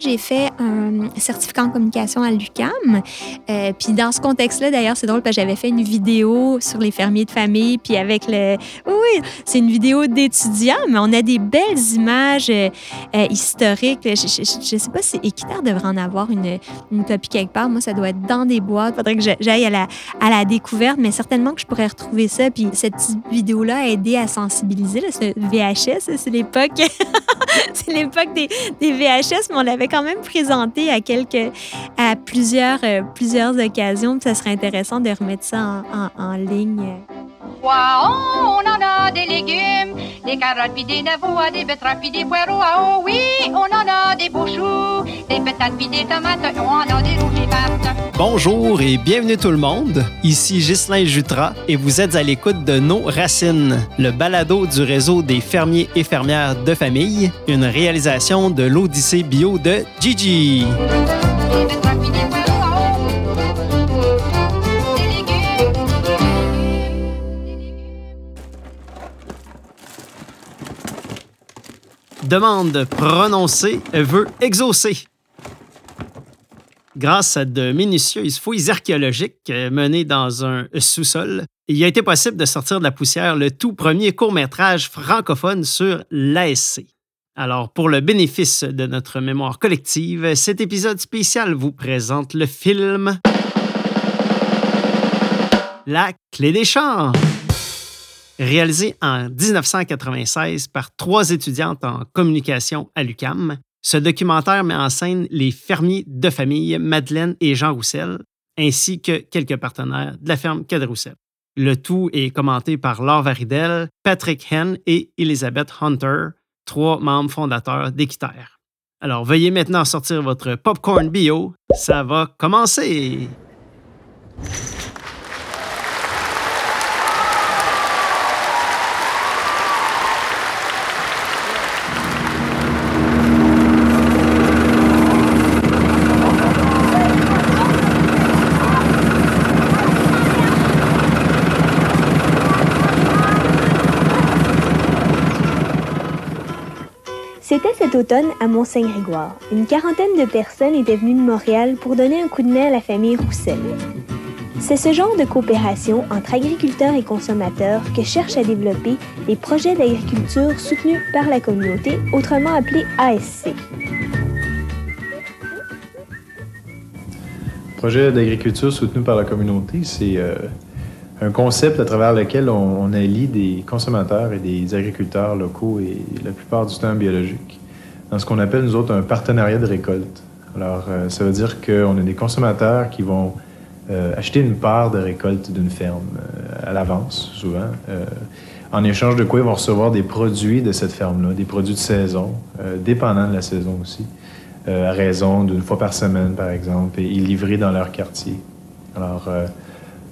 j'ai fait un certificat en communication à l'UCAM. Euh, puis dans ce contexte-là, d'ailleurs, c'est drôle parce que j'avais fait une vidéo sur les fermiers de famille, puis avec le... Oui, c'est une vidéo d'étudiants, mais on a des belles images euh, euh, historiques. Je ne sais pas si Équiterre devrait en avoir une, une copie quelque part. Moi, ça doit être dans des boîtes. Faudrait que j'aille à la, à la découverte, mais certainement que je pourrais retrouver ça. Puis cette vidéo-là a aidé à sensibiliser. C'est VHS, c'est l'époque... c'est l'époque des, des, VHS, mais on l'avait quand même présenté à quelques, à plusieurs, euh, plusieurs occasions. ça serait intéressant de remettre ça en, ligne. On en a des légumes, des carottes puis des navois, des betteraves puis des poireaux. Ah oh oui, on en a des beaux choux, des patates puis des tomates, on en a des rouges Bonjour et bienvenue tout le monde. Ici Ghislain Jutra et vous êtes à l'écoute de Nos Racines, le balado du réseau des fermiers et fermières de famille, une réalisation de l'Odyssée bio de Gigi. Demande prononcée veut exaucer. Grâce à de minutieuses fouilles archéologiques euh, menées dans un sous-sol, il a été possible de sortir de la poussière le tout premier court-métrage francophone sur l'ASC. Alors, pour le bénéfice de notre mémoire collective, cet épisode spécial vous présente le film La clé des champs. Réalisé en 1996 par trois étudiantes en communication à l'UCAM, ce documentaire met en scène les fermiers de famille Madeleine et Jean Roussel, ainsi que quelques partenaires de la ferme Cadroussel. Le tout est commenté par Laure Varidel, Patrick Henn et Elizabeth Hunter, trois membres fondateurs d'Équiterre. Alors veuillez maintenant sortir votre popcorn bio, ça va commencer! Cet automne à Mont-Saint-Grégoire. Une quarantaine de personnes étaient venues de Montréal pour donner un coup de main à la famille Roussel. C'est ce genre de coopération entre agriculteurs et consommateurs que cherchent à développer les projets d'agriculture soutenus par la communauté, autrement appelés ASC. Projet d'agriculture soutenu par la communauté, c'est euh, un concept à travers lequel on, allie des consommateurs et des agriculteurs locaux et la plupart du temps biologiques dans ce qu'on appelle, nous autres, un partenariat de récolte. Alors, euh, ça veut dire qu'on a des consommateurs qui vont euh, acheter une part de récolte d'une ferme euh, à l'avance, souvent. en échange de quoi ils vont recevoir des produits de cette ferme-là, des produits de saison, dépendant de la saison aussi, à raison d'une fois par semaine, par exemple, et livrés dans leur quartier. Alors,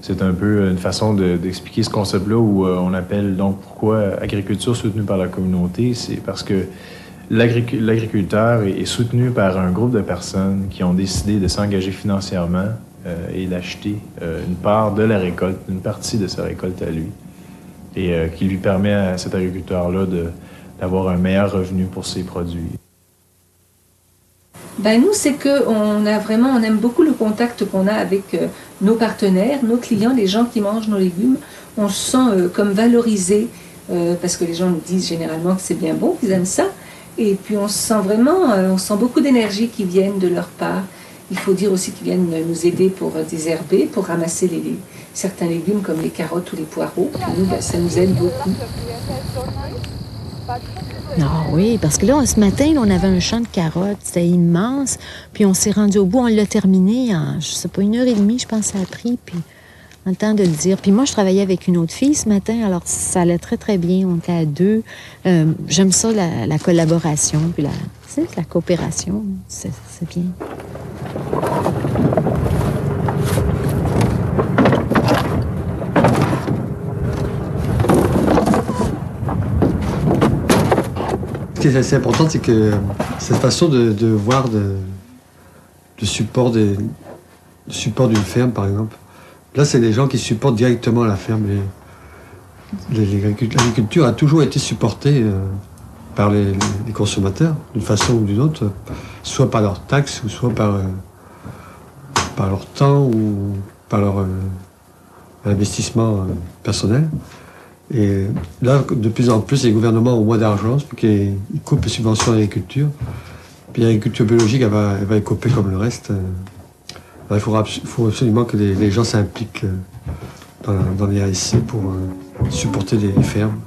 c'est un peu une façon d'expliquer ce concept-là où on appelle donc pourquoi agriculture soutenue par la communauté. C'est parce que l'agriculteur est, soutenu par un groupe de personnes qui ont décidé de s'engager financièrement euh, et d'acheter euh, une part de la récolte, une partie de sa récolte à lui, et qui lui permet à cet agriculteur-là d'avoir un meilleur revenu pour ses produits. Ben nous, c'est que on a vraiment, on aime beaucoup le contact qu'on a avec euh, nos partenaires, nos clients, les gens qui mangent nos légumes. On se sent euh, comme valorisé euh, parce que les gens nous disent généralement que c'est bien bon, qu'ils aiment ça. Et puis on se sent vraiment, on sent beaucoup d'énergie qui viennent de leur part. Il faut dire aussi qu'ils viennent nous aider pour désherber, pour ramasser les, certains légumes comme les carottes ou les poireaux. ben, ça nous aide beaucoup. Ah oui, parce que là, ce matin, on avait un champ de carottes, c'était immense. Puis on s'est rendu au bout, on l'a terminé en, je sais pas, une heure et demie, je pense, ça a pris. Puis en temps de le dire. Puis moi, je travaillais avec une autre fille ce matin, alors ça allait très, très bien. On était à deux. Euh, j'aime ça, la, collaboration, puis la, la coopération. C'est bien. Ce qui est assez important, c'est que cette façon de, voir de, support, de support d'une ferme, par exemple. Là, c'est des gens qui supportent directement la ferme. L'agriculture a toujours été supportée euh, par les, consommateurs, d'une façon ou d'une autre, soit par leurs taxes, soit par, euh, par leur temps, ou par leur euh, investissement personnel. Et là, de plus en plus, les gouvernements ont moins d'argent, parce qu'ils coupent les subventions à l'agriculture. Puis l'agriculture biologique, elle va, elle va être coupée comme le reste. Il faut absolument que les, gens s'impliquent euh, dans, dans les ASC pour euh, supporter les fermes.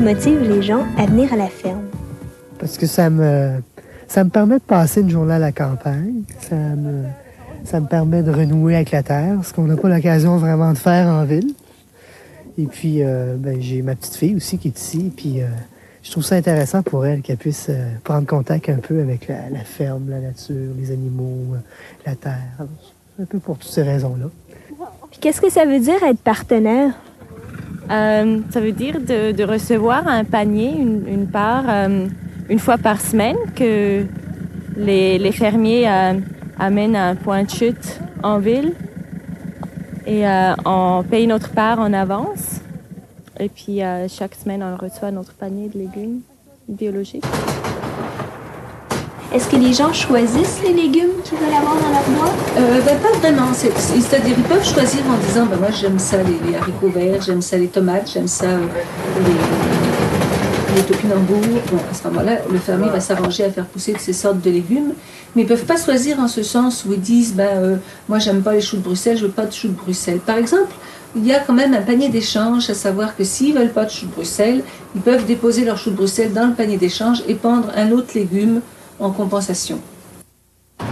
Qui motive les gens à venir à la ferme? parce que ça me, ça me permet de passer une journée à la campagne. Ça me, ça me permet de renouer avec la terre, ce qu'on n'a pas l'occasion vraiment de faire en ville. Et puis, euh, ben, j'ai ma petite fille aussi qui est ici. Puis, euh, je trouve ça intéressant pour elle qu'elle puisse euh, prendre contact un peu avec la, la ferme, la nature, les animaux, la terre. Un peu pour toutes ces raisons-là. Puis qu'est-ce que ça veut dire être partenaire? Euh, ça veut dire de, de recevoir un panier, une, une part, euh, une fois par semaine, que les, les fermiers euh, amènent un point de chute en ville. Et euh, on paye notre part en avance. Et puis euh, chaque semaine, on reçoit notre panier de légumes biologiques. Est-ce que les gens choisissent les légumes qu'ils veulent avoir dans leur boîte? Euh, ben, pas vraiment. C'est- c'est- C'est-à-dire, ils peuvent choisir en disant, ben, moi, j'aime ça, les, haricots verts, j'aime ça, les tomates, j'aime ça, euh, les, les topinambours. Bon, à ce moment-là, le fermier va s'arranger à faire pousser de ces sortes de légumes. Mais ils peuvent pas choisir en ce sens où ils disent, ben, euh, moi, j'aime pas les choux de Bruxelles, je veux pas de choux de Bruxelles. Par exemple, il y a quand même un panier d'échange, à savoir que s'ils veulent pas de choux de Bruxelles, ils peuvent déposer leurs choux de Bruxelles dans le panier d'échange et prendre un autre légume en compensation. Ça,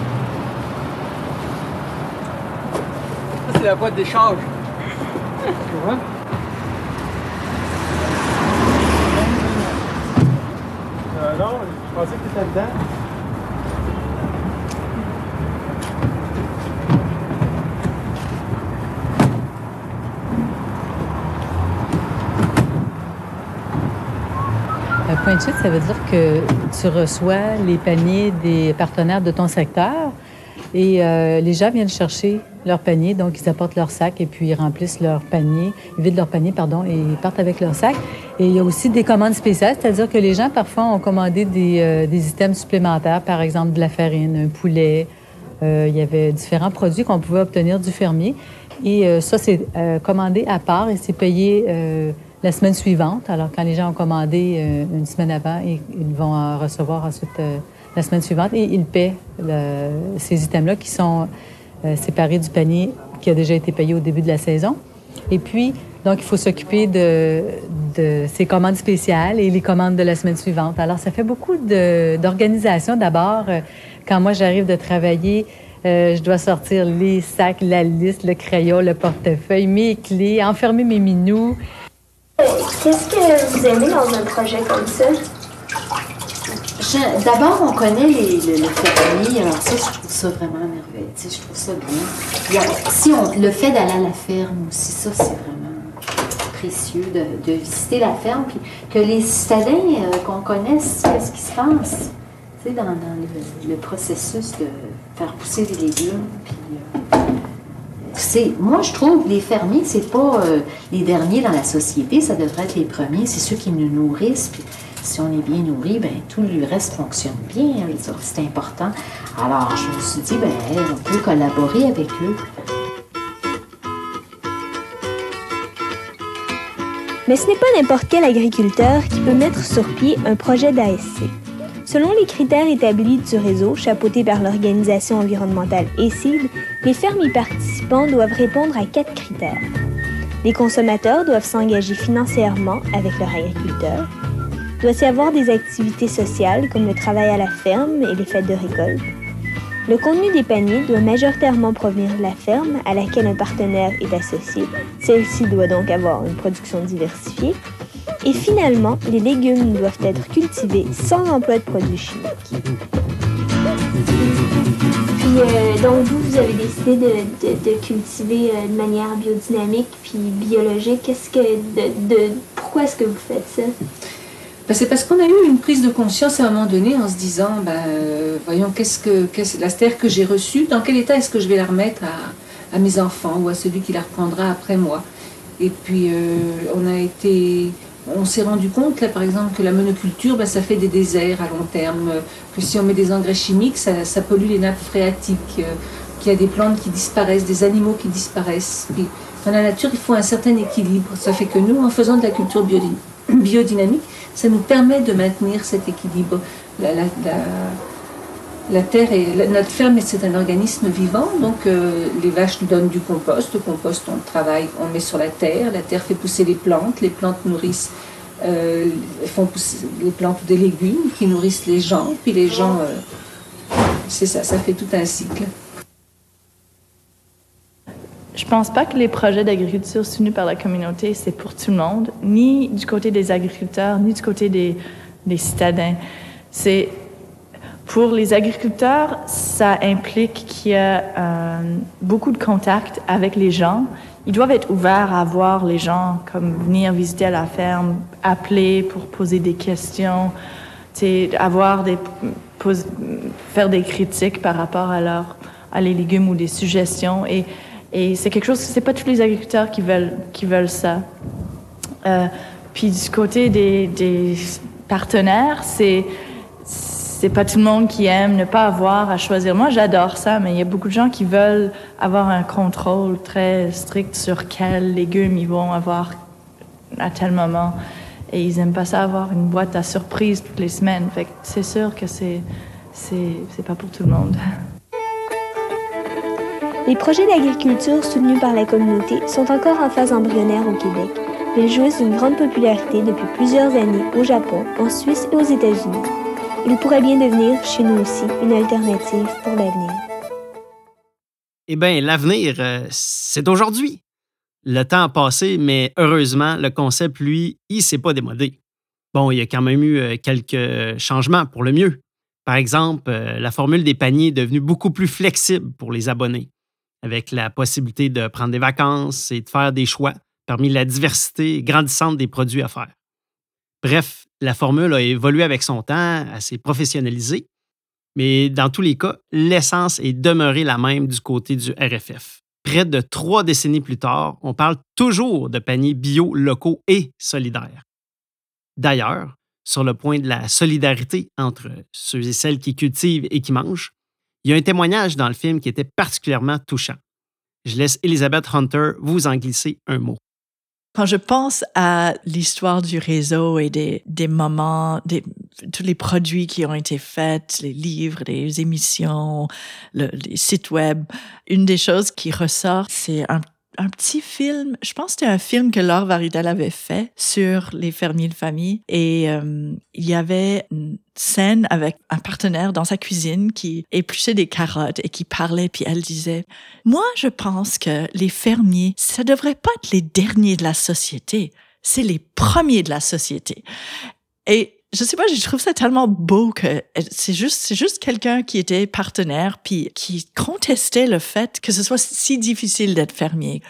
c'est la boîte d'échange. Tu vois? Euh, non, je pensais que tu étais dedans. Point de chute, ça veut dire que tu reçois les paniers des partenaires de ton secteur et euh, les gens viennent chercher leur panier, donc ils apportent leur sac et puis ils remplissent leur panier, ils vident leur panier, pardon, et ils partent avec leur sac. Et il y a aussi des commandes spéciales, c'est-à-dire que les gens parfois ont commandé des, euh, des items supplémentaires, par exemple de la farine, un poulet. Euh, il y avait différents produits qu'on pouvait obtenir du fermier. Et ça, c'est commandé à part et c'est payé la semaine suivante. Alors, quand les gens ont commandé euh, une semaine avant, ils, vont en recevoir ensuite euh, la semaine suivante et ils paient ces items-là qui sont euh, séparés du panier qui a déjà été payé au début de la saison. Et puis, donc, il faut s'occuper de, ces commandes spéciales et les commandes de la semaine suivante. Alors, ça fait beaucoup d'organisation. D'abord, quand moi, j'arrive de travailler, je dois sortir les sacs, la liste, le crayon, le portefeuille, mes clés, enfermer mes minous. Qu'est-ce que vous aimez dans un projet comme ça? D'abord, on connaît les, le, le fermier. Alors ça, je trouve ça vraiment merveilleux. Tu sais, je trouve ça bien. Si on, le fait d'aller à la ferme aussi, ça, c'est vraiment précieux de, visiter la ferme. Puis que les citadins euh, qu'on connaisse qu'est-ce qui se passe tu sais, dans, le processus de faire pousser des légumes. Puis, euh, moi, je trouve les fermiers, c'est pas euh, les derniers dans la société, ça devrait être les premiers. C'est ceux qui nous nourrissent. Si on est bien nourri, ben tout le reste fonctionne bien. hein, C'est important. Alors, je me suis dit, ben, on peut collaborer avec eux. Mais ce n'est pas n'importe quel agriculteur qui peut mettre sur pied un projet d'ASC. Selon les critères établis du réseau, chapeauté par l'organisation environnementale ESID, les fermes y participants doivent répondre à quatre critères. Les consommateurs doivent s'engager financièrement avec leur agriculteur. Doit y avoir des activités sociales comme le travail à la ferme et les fêtes de récolte. Le contenu des paniers doit majoritairement provenir de la ferme à laquelle un partenaire est associé. Celle-ci doit donc avoir une production diversifiée. Et finalement, les légumes doivent être cultivés sans emploi de produits chimiques. euh, donc, vous, vous avez décidé de, de- de cultiver euh, de manière biodynamique puis biologique. Qu'est-ce que. De, de- pourquoi est-ce que vous faites ça? Ben, c'est parce qu'on a eu une prise de conscience à un moment donné en se disant, ben, euh, voyons, qu'est-ce que, qu'est-ce, la terre que j'ai reçue, dans quel état est-ce que je vais la remettre à, à mes enfants ou à celui qui la reprendra après moi? Et puis, euh, on a été, on s'est rendu compte, là, par exemple, que la monoculture, ben, ça fait des déserts à long terme, euh, que si on met des engrais chimiques, ça, pollue les nappes phréatiques, euh, qu'il y a des plantes qui disparaissent, des animaux qui disparaissent. Dans la nature, il faut un certain équilibre. Ça fait que nous, en faisant de la culture biodyn- biodynamique, ça nous permet de maintenir cet équilibre. La terre est, notre ferme, c'est un organisme vivant, donc euh, les vaches nous donnent du compost. Le compost, on le travaille, on met sur la terre. La terre fait pousser les plantes. Les plantes nourrissent, euh, font pousser les plantes des légumes qui nourrissent les gens. Puis les gens, euh, c'est ça, ça fait tout un cycle. Je pense pas que les projets d'agriculture soutenus par la communauté, c'est pour tout le monde, ni du côté des agriculteurs, ni du côté des, des citadins. C'est pour les agriculteurs, ça implique qu'il y a euh, beaucoup de contact avec les gens. Ils doivent être ouverts à voir les gens, comme venir visiter la ferme, appeler pour poser des questions, avoir des, pos- faire des critiques par rapport à leur, à les légumes ou des suggestions. Et, et c'est quelque chose, c'est pas tous les agriculteurs qui veulent, qui veulent ça. Euh, puis du côté des, des partenaires, c'est c'est pas tout le monde qui aime ne pas avoir à choisir. Moi, j'adore ça, mais il y a beaucoup de gens qui veulent avoir un contrôle très strict sur quels légumes ils vont avoir à tel moment. Et ils aiment pas ça avoir une boîte à surprise toutes les semaines. Fait c'est sûr que c'est c'est pas pour tout le monde. Les projets d'agriculture soutenus par la communauté sont encore en phase embryonnaire au Québec, ils jouissent d'une grande popularité depuis plusieurs années au Japon, en Suisse et aux États-Unis. Ils pourraient bien devenir, chez nous aussi, une alternative pour l'avenir. Eh bien, l'avenir, euh, c'est aujourd'hui. Le temps a passé, mais heureusement, le concept, lui, il s'est pas démodé. Bon, il y a quand même eu euh, quelques changements pour le mieux. Par exemple, euh, la formule des paniers est devenue beaucoup plus flexible pour les abonnés, avec la possibilité de prendre des vacances et de faire des choix parmi la diversité grandissante des produits à faire. Bref, la formule a évolué avec son temps, elle s'est professionnalisée, mais dans tous les cas, l'essence est demeurée la même du côté du RFF. Près de trois décennies plus tard, on parle toujours de paniers bio, locaux et solidaires. D'ailleurs, sur le point de la solidarité entre ceux et celles qui cultivent et qui mangent, il y a un témoignage dans le film qui était particulièrement touchant. Je laisse Elizabeth Hunter vous en glisser un mot. Quand je pense à l'histoire du réseau et des, des moments, des, tous les produits qui ont été faits, les livres, les émissions, le- les sites web, une des choses qui ressort, c'est un, un petit film. Je pense que c'était un film que Laure Varidel avait fait sur les fermiers de famille. Et euh, il y avait une scène avec un partenaire dans sa cuisine qui épluchait des carottes et qui parlait, puis elle disait, moi, je pense que les fermiers, ça devrait pas être les derniers de la société, c'est les premiers de la société. Et je sais pas, je trouve ça tellement beau que c'est juste, c'est juste quelqu'un qui était partenaire puis qui contestait le fait que ce soit si difficile d'être fermier.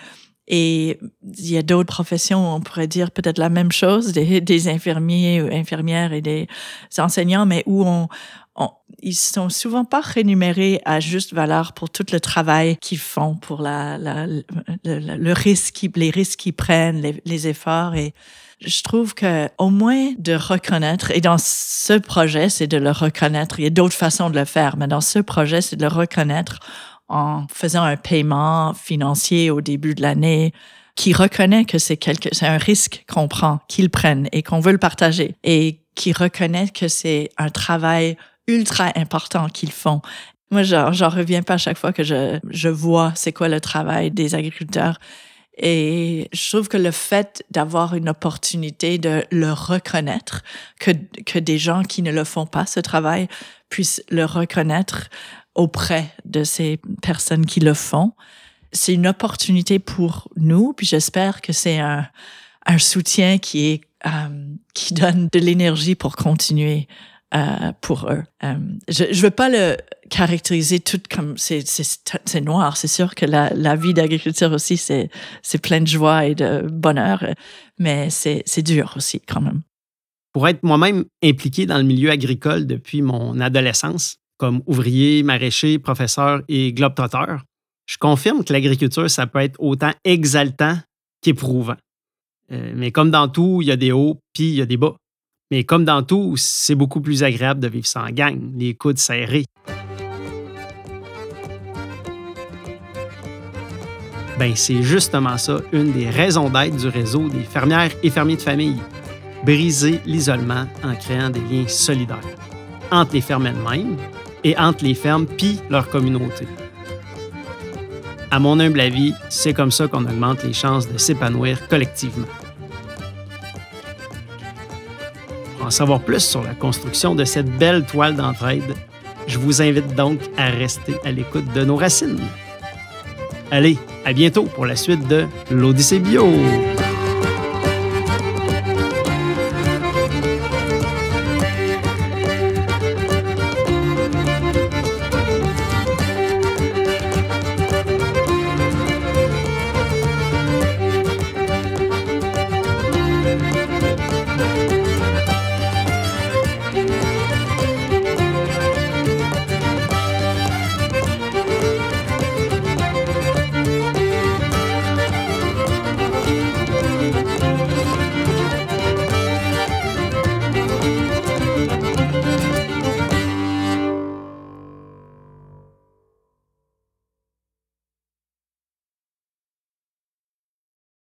Et il y a d'autres professions, on pourrait dire peut-être la même chose, des, infirmiers ou infirmières et des enseignants, mais où on, on, ils sont souvent pas rémunérés à juste valeur pour tout le travail qu'ils font, pour la, la, le, risque, les risques qu'ils prennent, les, les efforts. Et je trouve que au moins de reconnaître, et dans ce projet, c'est de le reconnaître. Il y a d'autres façons de le faire, mais dans ce projet, c'est de le reconnaître en faisant un paiement financier au début de l'année qui reconnaît que c'est quelque, c'est un risque qu'on prend, qu'ils prennent et qu'on veut le partager et qui reconnaît que c'est un travail ultra important qu'ils font. Moi, j'en reviens pas à chaque fois que je, je vois c'est quoi le travail des agriculteurs. Et je trouve que le fait d'avoir une opportunité de le reconnaître, que, que des gens qui ne le font pas, ce travail, puissent le reconnaître auprès de ces personnes qui le font, c'est une opportunité pour nous. Puis j'espère que c'est un, un soutien qui est euh, qui donne de l'énergie pour continuer euh, pour eux. Euh, je je veux pas le caractériser tout comme c'est noir. C'est sûr que la, vie d'agriculture aussi c'est plein de joie et de bonheur, mais c'est c'est dur aussi quand même. Pour être moi-même impliqué dans le milieu agricole depuis mon adolescence, comme ouvrier, maraîcher, professeur et globetrotter, je confirme que l'agriculture, ça peut être autant exaltant qu'éprouvant. Euh, mais comme dans tout, il y a des hauts, puis il y a des bas. Mais comme dans tout, c'est beaucoup plus agréable de vivre sans gang, les coudes serrés. Ben, c'est justement ça, une des raisons d'être du réseau des fermières et fermiers de famille. Briser l'isolement en créant des liens solidaires entre les fermes elles-mêmes et entre les fermes puis leur communauté. À mon humble avis, c'est comme ça qu'on augmente les chances de s'épanouir collectivement. Pour en savoir plus sur la construction de cette belle toile d'entraide, je vous invite donc à rester à l'écoute de nos racines. Allez, à bientôt pour la suite de l'Odyssée Bio.